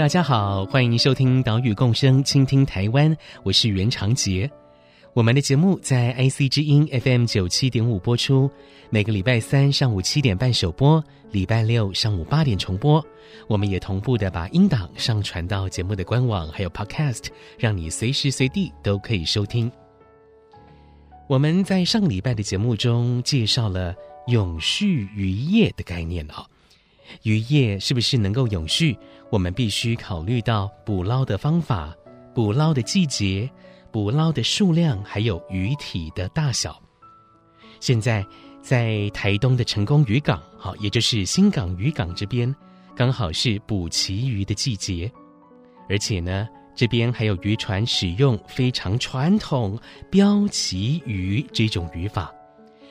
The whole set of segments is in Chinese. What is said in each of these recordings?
大家好，欢迎收听岛屿共生，倾听台湾，我是袁长杰。我们的节目在 IC 之音 FM 九七点五播出，每个礼拜三上午七点半首播，礼拜六上午八点重播。我们也同步的把音档上传到节目的官网，还有 Podcast，让你随时随地都可以收听。我们在上礼拜的节目中介绍了永续渔业的概念哦。渔业是不是能够永续？我们必须考虑到捕捞的方法、捕捞的季节、捕捞的数量，还有鱼体的大小。现在在台东的成功渔港，好，也就是新港渔港这边，刚好是捕旗鱼的季节，而且呢，这边还有渔船使用非常传统标旗鱼这种渔法，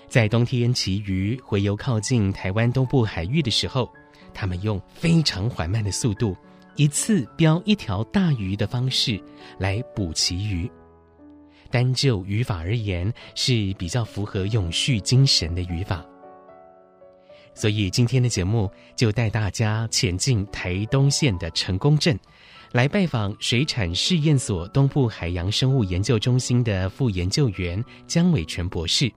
在冬天旗鱼洄游靠近台湾东部海域的时候。他们用非常缓慢的速度，一次标一条大鱼的方式来捕旗鱼。单就渔法而言，是比较符合永续精神的渔法。所以今天的节目就带大家前进台东县的成功镇，来拜访水产试验所东部海洋生物研究中心的副研究员江伟全博士。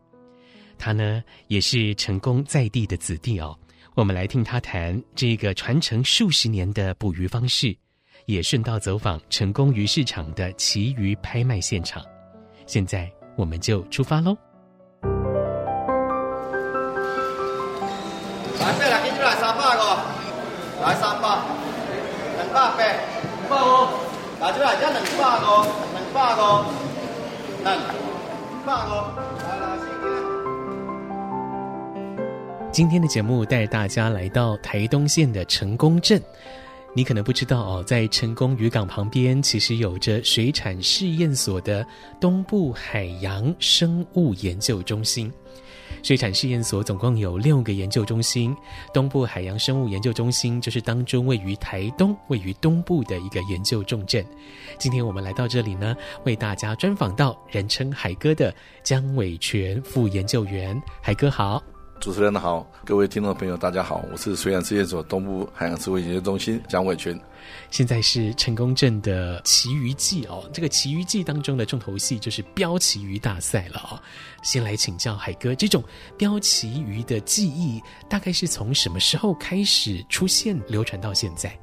他呢，也是成功在地的子弟哦。我们来听他谈这个传承数十年的捕鱼方式，也顺道走访成功鱼市场的旗鱼拍卖现场。现在我们就出发喽！来，再来，给出来三百个，来三百，两百八，两百五，来出来，加两百个，两百个，两百个，今天的节目带大家来到台东县的成功镇。你可能不知道哦，在成功渔港旁边，其实有着水产试验所的东部海洋生物研究中心。水产试验所总共有六个研究中心，东部海洋生物研究中心就是当中位于台东、位于东部的一个研究重镇。今天我们来到这里呢，为大家专访到人称海哥的江伟全副研究员。海哥好。主持人好，各位听众朋友，大家好，我是水产试验所东部海洋生物研究中心蒋伟群。现在是成功镇的旗鱼季哦，这个旗鱼季当中的重头戏就是标旗鱼大赛了哦。先来请教海哥，这种标旗鱼的技艺大概是从什么时候开始出现、流传到现在？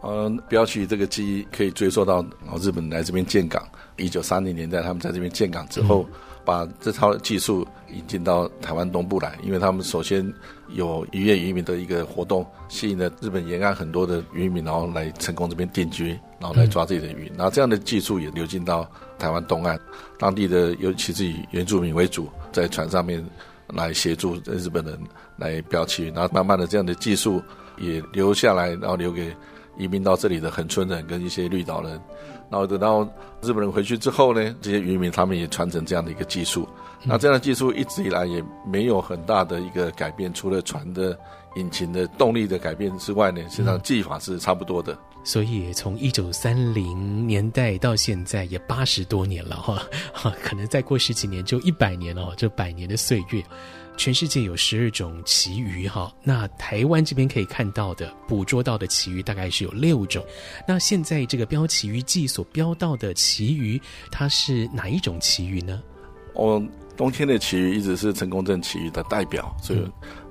呃，标旗鱼这个技艺可以追溯到日本来这边建港，一九三零年代他们在这边建港之后。嗯把这套技术引进到台湾东部来，因为他们首先有渔业渔民的一个活动，吸引了日本沿岸很多的渔民，然后来成功这边定居，然后来抓自己的鱼。然后这样的技术也流进到台湾东岸，当地的尤其是以原住民为主，在船上面来协助日本人来标旗。然后慢慢的这样的技术也留下来，然后留给移民到这里的恒春人跟一些绿岛人。然后等到日本人回去之后呢，这些渔民他们也传承这样的一个技术。那这样的技术一直以来也没有很大的一个改变，除了船的引擎的动力的改变之外呢，实际上技法是差不多的。所以从一九三零年代到现在也八十多年了哈，哈，可能再过十几年就一百年了，这百年的岁月。全世界有十二种旗鱼哈，那台湾这边可以看到的捕捉到的旗鱼大概是有六种。那现在这个标旗鱼季所标到的旗鱼，它是哪一种旗鱼呢？哦，冬天的旗鱼一直是成功镇旗鱼的代表，所以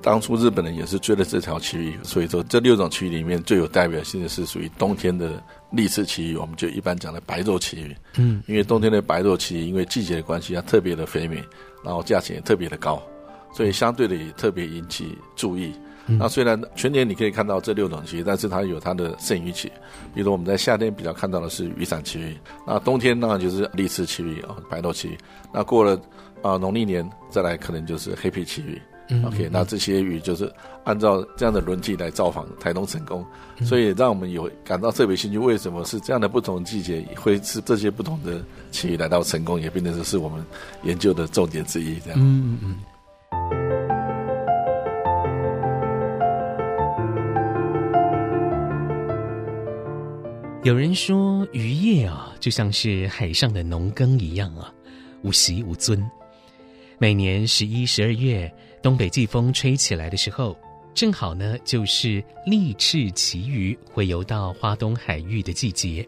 当初日本人也是追了这条旗鱼。所以说这六种旗鱼里面最有代表性的是属于冬天的立式旗鱼，我们就一般讲的白肉旗鱼。嗯，因为冬天的白肉旗鱼因为季节的关系，它特别的肥美，然后价钱也特别的高。所以相对的也特别引起注意，嗯、那虽然全年你可以看到这六种旗，但是它有它的剩余期。比如我们在夏天比较看到的是雨伞旗鱼，那冬天呢就是立翅旗鱼啊，白头旗鱼。那过了啊农历年再来，可能就是黑皮旗鱼。嗯、OK，那这些鱼就是按照这样的轮季来造访台东成功，嗯、所以让我们有感到特别兴趣。为什么是这样的不同季节会是这些不同的旗鱼来到成功，也变成是我们研究的重点之一。这样，嗯嗯。有人说渔业啊，就像是海上的农耕一样啊，无息无尊。每年十一、十二月。东北季风吹起来的时候，正好呢，就是立翅旗鱼洄游到花东海域的季节。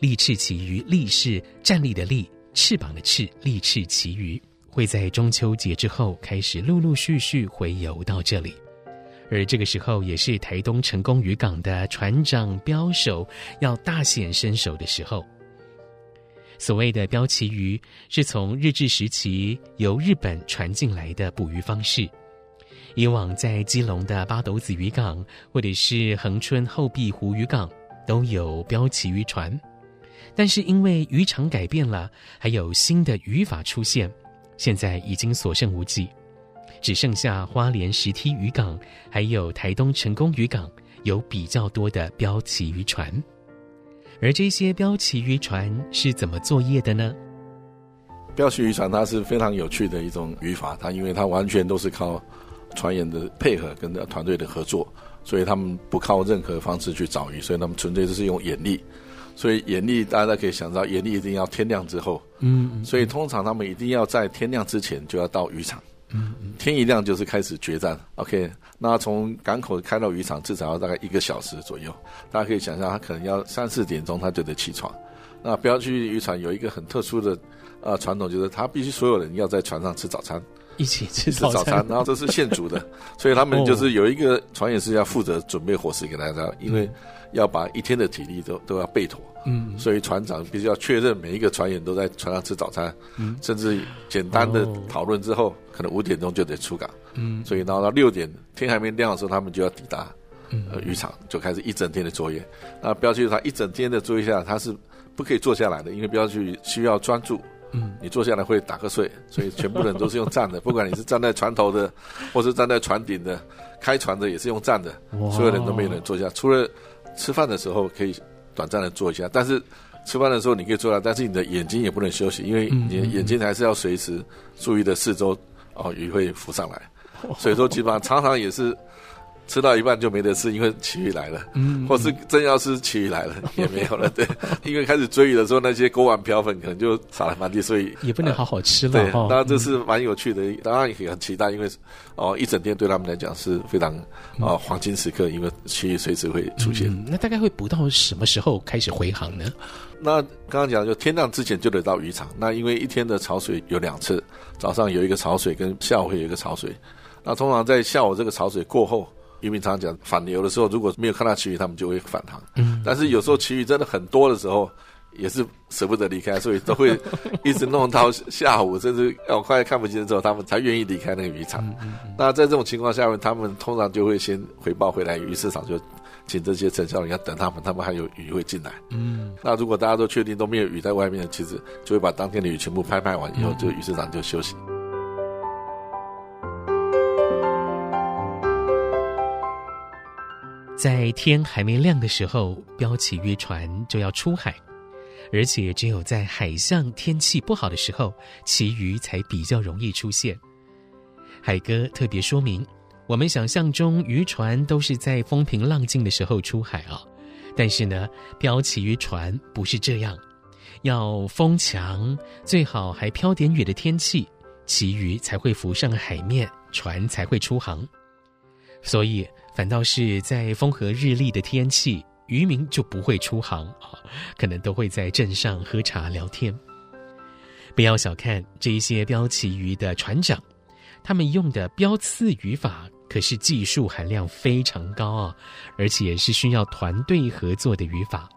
立翅旗鱼，立是站立的立，翅膀的翅，立翅旗鱼会在中秋节之后开始陆陆续续回游到这里。而这个时候，也是台东成功渔港的船长标手要大显身手的时候。所谓的标旗鱼，是从日治时期由日本传进来的捕鱼方式。以往在基隆的八斗子渔港，或者是恒春后壁湖渔港，都有标旗渔船。但是因为渔场改变了，还有新的渔法出现，现在已经所剩无几，只剩下花莲石梯渔港，还有台东成功渔港有比较多的标旗渔船。而这些标旗渔船是怎么作业的呢？标旗渔船它是非常有趣的一种渔法，它因为它完全都是靠船员的配合跟团队的合作，所以他们不靠任何方式去找鱼，所以他们纯粹就是用眼力。所以眼力大家可以想到，眼力一定要天亮之后，嗯，嗯，所以通常他们一定要在天亮之前就要到渔场。嗯，天一亮就是开始决战。OK，那从港口开到渔场至少要大概一个小时左右。大家可以想象，他可能要三四点钟他就得起床。那不要去渔船有一个很特殊的呃传统，就是他必须所有人要在船上吃早餐，一起吃早餐。早餐然后这是现煮的，所以他们就是有一个船员是要负责准备伙食给大家，因为要把一天的体力都都要备妥。嗯，所以船长必须要确认每一个船员都在船上吃早餐，嗯，甚至简单的讨论之后，可能五点钟就得出港，嗯，所以然后到六点天还没亮的时候，他们就要抵达，呃，渔场就开始一整天的作业。那标记他一整天的作业下，他是不可以坐下来的，因为标记需要专注，嗯，你坐下来会打瞌睡，所以全部人都是用站的，不管你是站在船头的，或是站在船顶的，开船的也是用站的，所有人都没有人坐下，除了吃饭的时候可以。短暂的坐一下，但是吃饭的时候你可以坐下，但是你的眼睛也不能休息，因为你的眼睛还是要随时注意的四周，哦，鱼会浮上来，所以说基本上常常也是。吃到一半就没得吃，因为旗鱼来了，嗯，或是真要吃旗鱼来了 也没有了，对，因为开始追鱼的时候，那些锅碗瓢盆可能就撒了满地，所以也不能好好吃了。对，当然这是蛮有趣的，当然也很期待，因为哦，一整天对他们来讲是非常啊黄金时刻，因为旗鱼随时会出现。那大概会捕到什么时候开始回航呢？那刚刚讲就天亮之前就得到渔场。那因为一天的潮水有两次，早上有一个潮水，跟下午会有一个潮水。那通常在下午这个潮水过后。渔民常常讲反流的时候，如果没有看到旗鱼，他们就会返航。嗯，但是有时候旗鱼真的很多的时候，也是舍不得离开，所以都会 一直弄到下午，甚至要快看不见的时候，他们才愿意离开那个渔场。那在这种情况下面，他们通常就会先回报回来，鱼市场就请这些承销人要等他们，他们还有鱼会进来。嗯，那如果大家都确定都没有鱼在外面，其实就会把当天的鱼全部拍卖完以后，就鱼市场就休息。在天还没亮的时候，标旗渔船就要出海，而且只有在海象天气不好的时候，旗鱼才比较容易出现。海哥特别说明，我们想象中渔船都是在风平浪静的时候出海啊，但是呢，标旗渔船不是这样，要风强，最好还飘点雨的天气，旗鱼才会浮上海面，船才会出航。所以。反倒是在风和日丽的天气，渔民就不会出航啊，可能都会在镇上喝茶聊天。不要小看这一些标旗鱼的船长，他们用的标刺渔法可是技术含量非常高啊，而且是需要团队合作的渔法。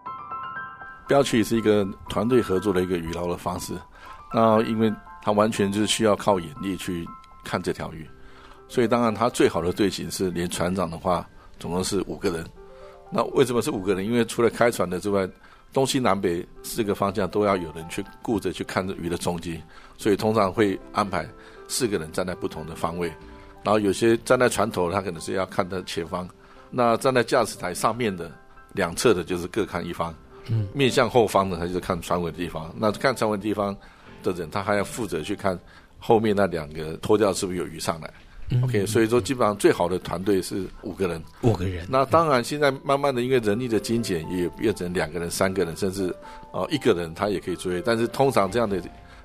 标旗是一个团队合作的一个渔捞的方式，那因为它完全就是需要靠眼力去看这条鱼。所以当然他最好的队形是连船长的话，总共是五个人。那为什么是五个人？因为除了开船的之外，东西南北四个方向都要有人去顾着去看着鱼的踪迹，所以通常会安排四个人站在不同的方位。然后有些站在船头，他可能是要看他前方；那站在驾驶台上面的两侧的，就是各看一方。嗯，面向后方的，他就是看船尾的地方。那看船尾地方的人，他还要负责去看后面那两个拖钓是不是有鱼上来。OK，所以说基本上最好的团队是五个人，五个人。那当然，现在慢慢的因为人力的精简，也变成两个人、三个人，甚至哦一个人他也可以追。但是通常这样的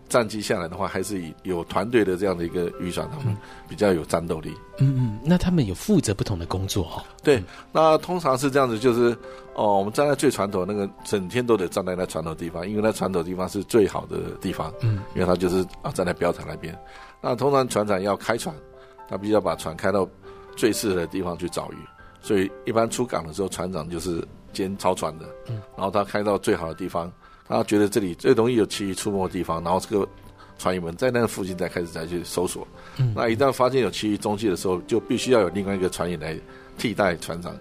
战绩下来的话，还是以有团队的这样的一个预算，他们比较有战斗力。嗯嗯，那他们有负责不同的工作哈？对，那通常是这样子，就是哦，我们站在最船头那个，整天都得站在那船头地方，因为那船头地方是最好的地方。嗯，因为他就是啊站在标场那边。那通常船长要开船。他必须要把船开到最适合的地方去找鱼，所以一般出港的时候，船长就是兼操船的。嗯，然后他开到最好的地方，他觉得这里最容易有旗鱼出没的地方，然后这个船员们在那个附近再开始再去搜索。嗯，那一旦发现有旗鱼踪迹的时候，就必须要有另外一个船员来替代船长，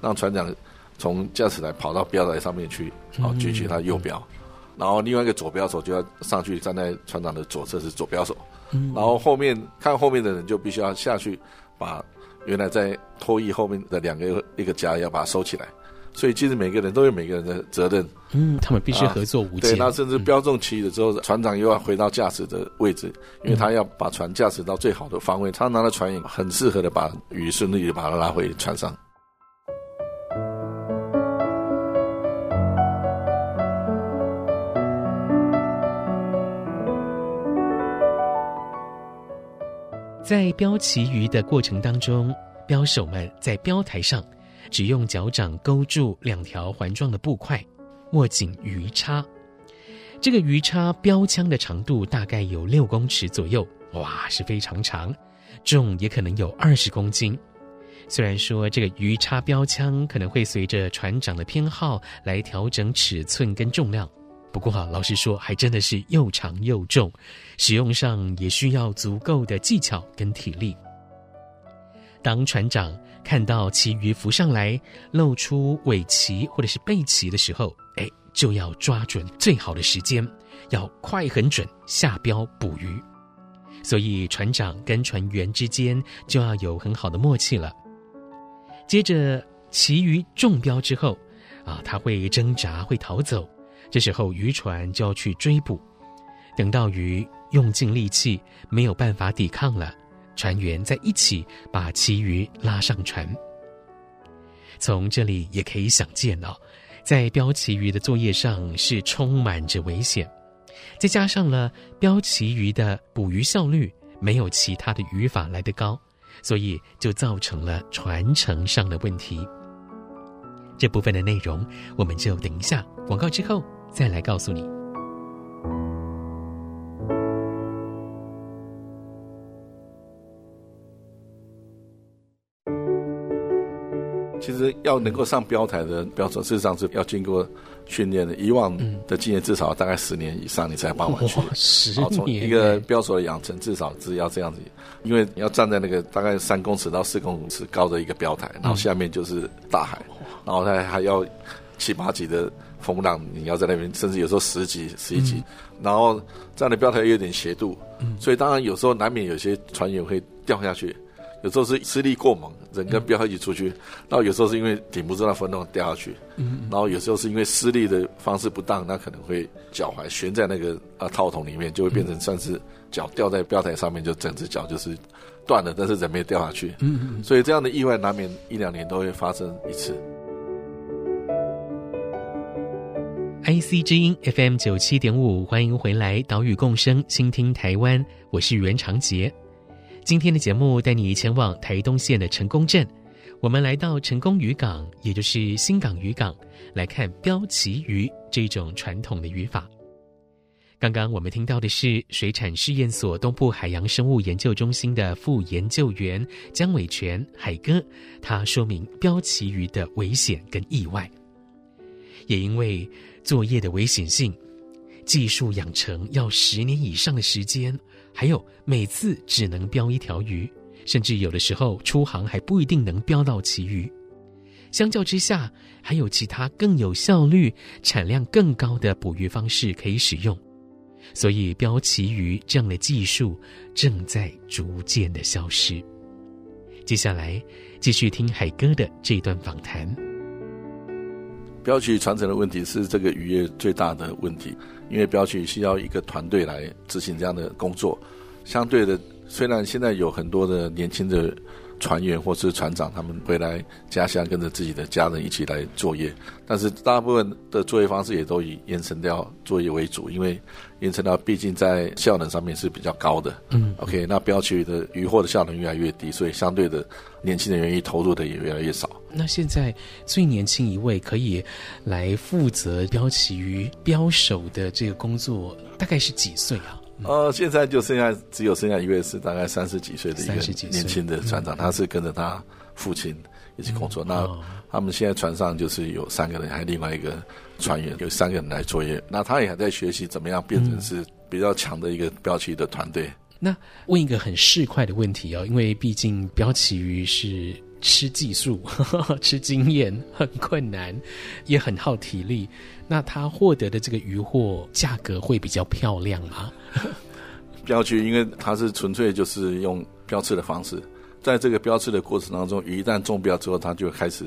让船长从驾驶台跑到标台上面去，然后举起他右标，嗯，然后另外一个左标手就要上去站在船长的左侧是左标手。嗯，然后后面看后面的人就必须要下去，把原来在拖曳后面的两个一个夹要把它收起来，所以其实每个人都有每个人的责任。嗯，他们必须合作无间。对，那甚至标中旗了之后，船长又要回到驾驶的位置，因为他要把船驾驶到最好的方位，他拿了船也很适合的把鱼顺利的把它拉回船上。在标旗鱼的过程当中，标手们在标台上只用脚掌勾住两条环状的布块，握紧鱼叉。这个鱼叉标枪的长度大概有六公尺左右，哇，是非常长，重也可能有二十公斤。虽然说这个鱼叉标枪可能会随着船长的偏好来调整尺寸跟重量。不过哈，老实说，还真的是又长又重，使用上也需要足够的技巧跟体力。当船长看到旗鱼浮上来，露出尾鳍或者是背鳍的时候，哎，就要抓准最好的时间，要快很准下标捕鱼。所以船长跟船员之间就要有很好的默契了。接着旗鱼中标之后，啊，他会挣扎，会逃走。这时候渔船就要去追捕，等到鱼用尽力气没有办法抵抗了，船员再一起把旗鱼拉上船。从这里也可以想见哦，在标旗鱼的作业上是充满着危险，再加上了标旗鱼的捕鱼效率没有其他的渔法来得高，所以就造成了传承上的问题。这部分的内容我们就等一下广告之后。再来告诉你，其实要能够上标台的标手，事实上是要经过训练的。以往的经验至少大概十年以上，你才办完去。十年，从一个标手的养成，至少是要这样子，因为你要站在那个大概三公尺到四公尺高的一个标台，然后下面就是大海，然后它还要七八级的。风浪，你要在那边，甚至有时候十级、十一级，嗯、然后这样的标台又有点斜度，嗯、所以当然有时候难免有些船员会掉下去，有时候是施力过猛，人跟标一起出去，嗯、然后有时候是因为顶不住那风浪掉下去，嗯、然后有时候是因为施力的方式不当，那可能会脚踝悬在那个啊套筒里面，就会变成算是脚掉在标台上面，就整只脚就是断了，但是人没掉下去，嗯嗯，所以这样的意外难免一两年都会发生一次。IC 之音 FM 九七点五，欢迎回来，岛屿共生，倾听台湾，我是袁长杰。今天的节目带你前往台东县的成功镇，我们来到成功渔港，也就是新港渔港，来看标旗鱼这种传统的渔法。刚刚我们听到的是水产试验所东部海洋生物研究中心的副研究员江伟全海哥，他说明标旗鱼的危险跟意外，也因为。作业的危险性，技术养成要十年以上的时间，还有每次只能标一条鱼，甚至有的时候出航还不一定能标到旗鱼。相较之下，还有其他更有效率、产量更高的捕鱼方式可以使用，所以标旗鱼这样的技术正在逐渐的消失。接下来继续听海哥的这段访谈。标旗鱼传承的问题是这个渔业最大的问题，因为标旗鱼需要一个团队来执行这样的工作。相对的，虽然现在有很多的年轻的。船员或是船长，他们回来家乡跟着自己的家人一起来作业，但是大部分的作业方式也都以盐沉钓作业为主，因为盐沉钓毕竟在效能上面是比较高的。嗯，OK，那标旗鱼的渔获的效能越来越低，所以相对的年轻人愿意投入的也越来越少。那现在最年轻一位可以来负责标旗鱼标手的这个工作，大概是几岁啊？呃，现在就剩下只有剩下一位是大概三十几岁的一个年轻的船长，他是跟着他父亲一起工作。嗯、那他们现在船上就是有三个人，还有另外一个船员，有三个人来作业。那他也还在学习怎么样变成是比较强的一个标旗的团队。那问一个很市侩的问题哦，因为毕竟标旗鱼是吃技术、吃经验，很困难，也很耗体力。那他获得的这个渔获价格会比较漂亮吗？标区，因为它是纯粹就是用标刺的方式，在这个标刺的过程当中，鱼一旦中标之后，它就开始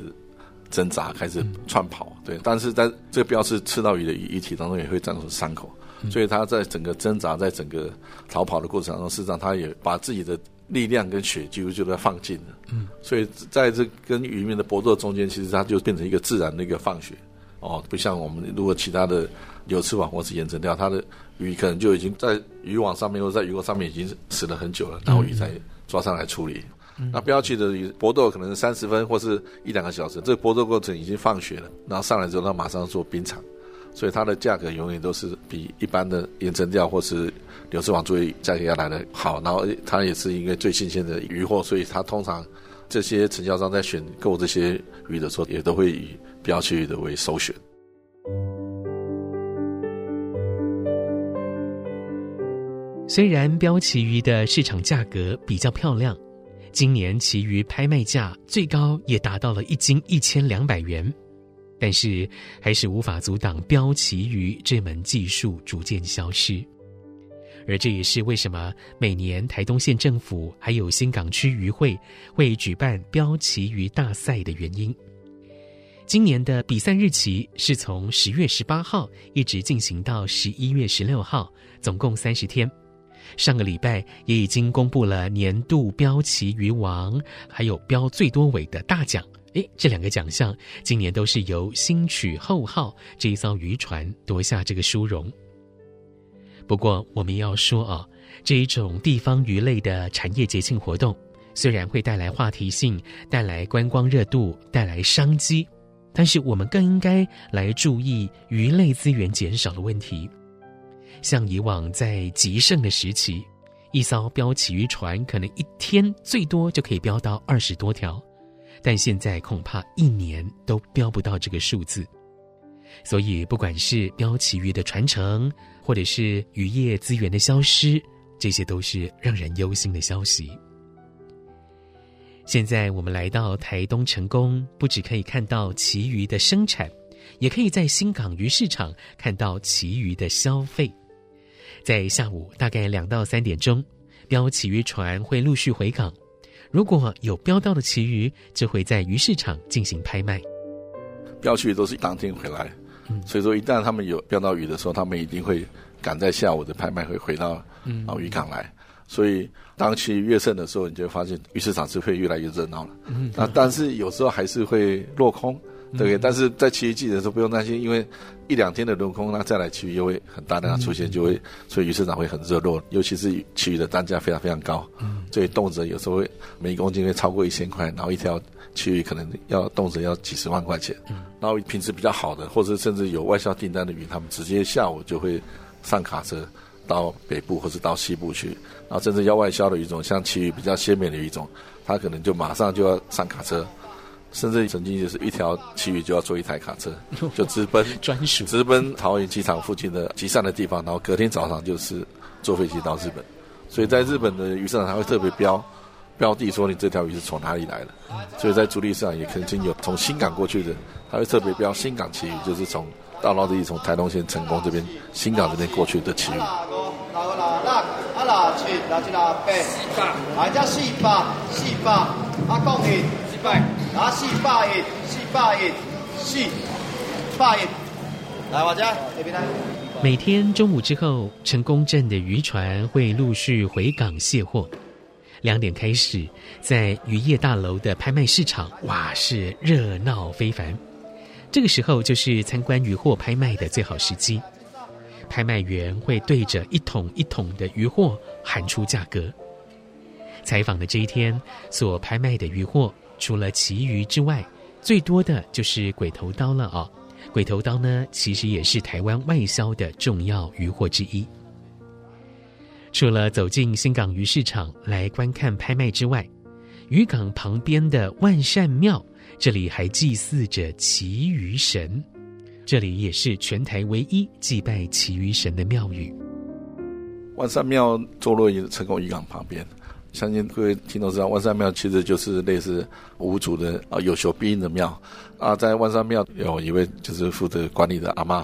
挣扎，开始窜跑。对，但是在这个标刺刺到鱼的鱼体当中，也会造成伤口，所以它在整个挣扎，在整个逃跑的过程当中，事实上它也把自己的力量跟血几乎就在放尽了。嗯，所以在这跟渔民的搏斗中间，其实它就变成一个自然的一个放血。哦，不像我们如果其他的有翅膀或是盐沉钓，它的鱼可能就已经在渔网上面或者在鱼钩上面已经死了很久了，然后鱼才抓上来处理。嗯、那标旗的鱼搏斗可能是三十分或是一两个小时，这个搏斗过程已经放血了，然后上来之后它马上做冰藏，所以它的价格永远都是比一般的盐沉钓或是流刺网作业价格要来的好。然后它也是因为最新鲜的鱼货，所以它通常这些承销商在选购这些鱼的时候，也都会以。标旗鱼的为首选。虽然标旗鱼的市场价格比较漂亮，今年旗鱼拍卖价最高也达到了一斤一千两百元，但是还是无法阻挡标旗鱼这门技术逐渐消失。而这也是为什么每年台东县政府还有新港区渔会会举办标旗鱼大赛的原因。今年的比赛日期是从十月十八号一直进行到十一月十六号，总共三十天。上个礼拜也已经公布了年度标旗鱼王，还有标最多尾的大奖。诶，这两个奖项今年都是由兴取厚号这一艘渔船夺下这个殊荣。不过，我们要说啊，这一种地方鱼类的产业节庆活动，虽然会带来话题性，带来观光热度，带来商机。但是我们更应该来注意鱼类资源减少的问题。像以往在极盛的时期，一艘标旗鱼船可能一天最多就可以标到二十多条，但现在恐怕一年都标不到这个数字。所以，不管是标旗鱼的传承，或者是渔业资源的消失，这些都是让人忧心的消息。现在我们来到台东成功，不只可以看到旗鱼的生产，也可以在新港鱼市场看到旗鱼的消费。在下午大概两到三点钟，标旗鱼船会陆续回港，如果有标到的旗鱼，就会在鱼市场进行拍卖。标去都是当天回来，嗯，所以说一旦他们有标到鱼的时候，他们一定会赶在下午的拍卖会回到嗯渔港来。所以，当旗鱼越盛的时候，你就会发现鱼市场是会越来越热闹了。嗯，那但是有时候还是会落空，对不对？嗯、但是在旗鱼季的时候不用担心，因为一两天的轮空，那再来旗鱼又会很大量的出现，就会所以鱼市场会很热络。尤其是旗鱼的单价非常非常高，嗯，所以动辄有时候会每公斤会超过一千块，然后一条旗鱼可能要动辄要几十万块钱。嗯，然后品质比较好的，或者甚至有外销订单的鱼，他们直接下午就会上卡车。到北部或者到西部去，然后甚至要外销的鱼种，像旗鱼比较鲜美的鱼种，它可能就马上就要上卡车，甚至曾经就是一条旗鱼就要坐一台卡车，就直奔专属直奔桃园机场附近的集散的地方，然后隔天早上就是坐飞机到日本。所以在日本的鱼市场，它会特别标标地，说你这条鱼是从哪里来的。所以在主力市场也曾经有从新港过去的，他会特别标新港旗鱼，就是从大捞地从台东县成功这边新港这边过去的旗鱼。每天中午之后，成功镇的渔船会陆续回港卸货。两点开始，在渔业大楼的拍卖市场，哇，是热闹非凡。这个时候就是参观渔货拍卖的最好时机。拍卖员会对着一桶一桶的渔货喊出价格。采访的这一天所拍卖的渔货，除了旗鱼之外，最多的就是鬼头刀了哦。鬼头刀呢，其实也是台湾外销的重要渔获之一。除了走进新港鱼市场来观看拍卖之外，渔港旁边的万善庙，这里还祭祀着旗鱼神。这里也是全台唯一祭拜旗鱼神的庙宇。万善庙坐落于成功渔港旁边。相信各位听众知道，万善庙其实就是类似五祖的啊有求必应的庙啊。在万善庙有一位就是负责管理的阿嬷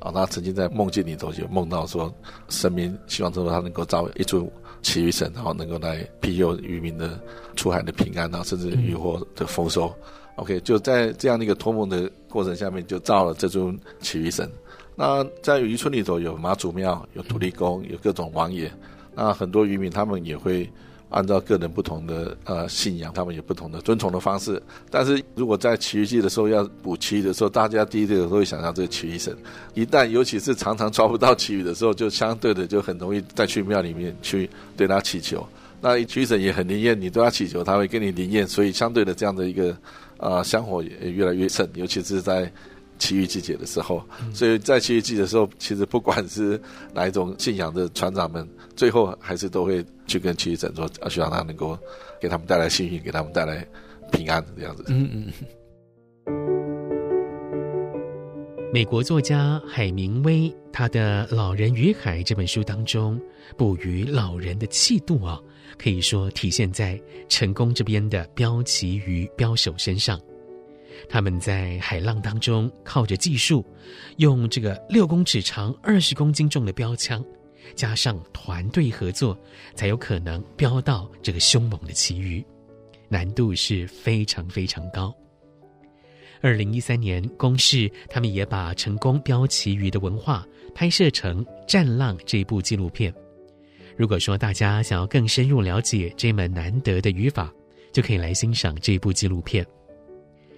啊，她曾经在梦境里头就梦到说，神明希望说他能够造一尊祈雨神，然后能够来庇佑渔民的出海的平安，然后甚至渔获的丰收。OK，就在这样的一个托梦的过程下面，就造了这尊祈雨神。那在渔村里头有妈祖庙，有土地公，有各种王爷，那很多渔民他们也会。按照个人不同的呃信仰，他们有不同的尊崇的方式。但是如果在旗鱼季的时候要捕旗鱼的时候，大家第一个都会想到这个旗鱼神。一旦尤其是常常抓不到旗鱼的时候，就相对的就很容易再去庙里面去对他祈求。那旗鱼神也很灵验，你对他祈求，他会跟你灵验，所以相对的这样的一个呃香火也越来越盛，尤其是在。奇遇季节的时候，所以在奇遇季节的时候，其实不管是哪一种信仰的船长们，最后还是都会去跟旗鱼神说，希望他能够给他们带来幸运，给他们带来平安这样子。嗯嗯。美国作家海明威他的《老人与海》这本书当中，捕鱼老人的气度啊，可以说体现在成功这边的标旗鱼标手身上。他们在海浪当中靠着技术，用这个六公尺长、二十公斤重的标枪，加上团队合作，才有可能标到这个凶猛的旗鱼，难度是非常非常高。二零一三年，公视他们也把成功标旗鱼的文化拍摄成《战浪》这部纪录片。如果说大家想要更深入了解这门难得的渔法，就可以来欣赏这部纪录片。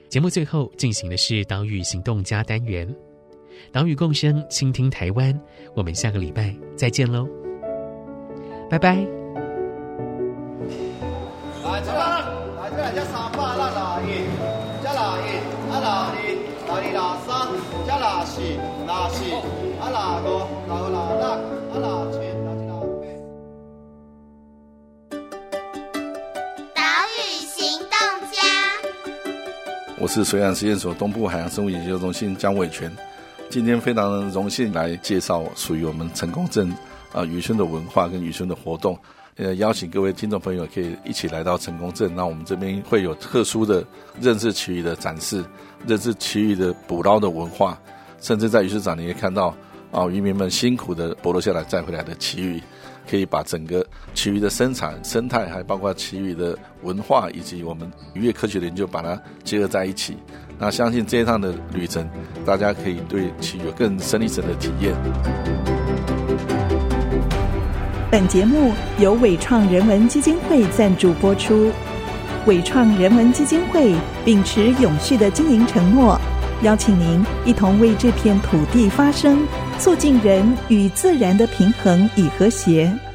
节目最后进行的是岛屿行动家单元，岛屿共生，倾听台湾。我们下个礼拜再见喽，拜拜。来，这来，来这来，加三百，拉拉一，加拉一，阿拉二，拉二拉三，加拉四，拉四，阿拉五，拉五拉六，阿拉七。我是水岸实验所东部海洋生物研究中心江伟全，今天非常荣幸来介绍属于我们成功镇啊渔村的文化跟渔村的活动，呃，邀请各位听众朋友可以一起来到成功镇，那我们这边会有特殊的认识旗鱼的展示，认识旗鱼的捕捞的文化，甚至在鱼市场你也看到啊渔民们辛苦的捕捞下来再回来的旗鱼。可以把整个其余的生产生态，还包括其余的文化，以及我们渔业科学的研究，把它结合在一起。那相信这一趟的旅程，大家可以对其有更深一层的体验。本节目由伟创人文基金会赞助播出。伟创人文基金会秉持永续的经营承诺，邀请您一同为这片土地发声。促进人与自然的平衡与和谐。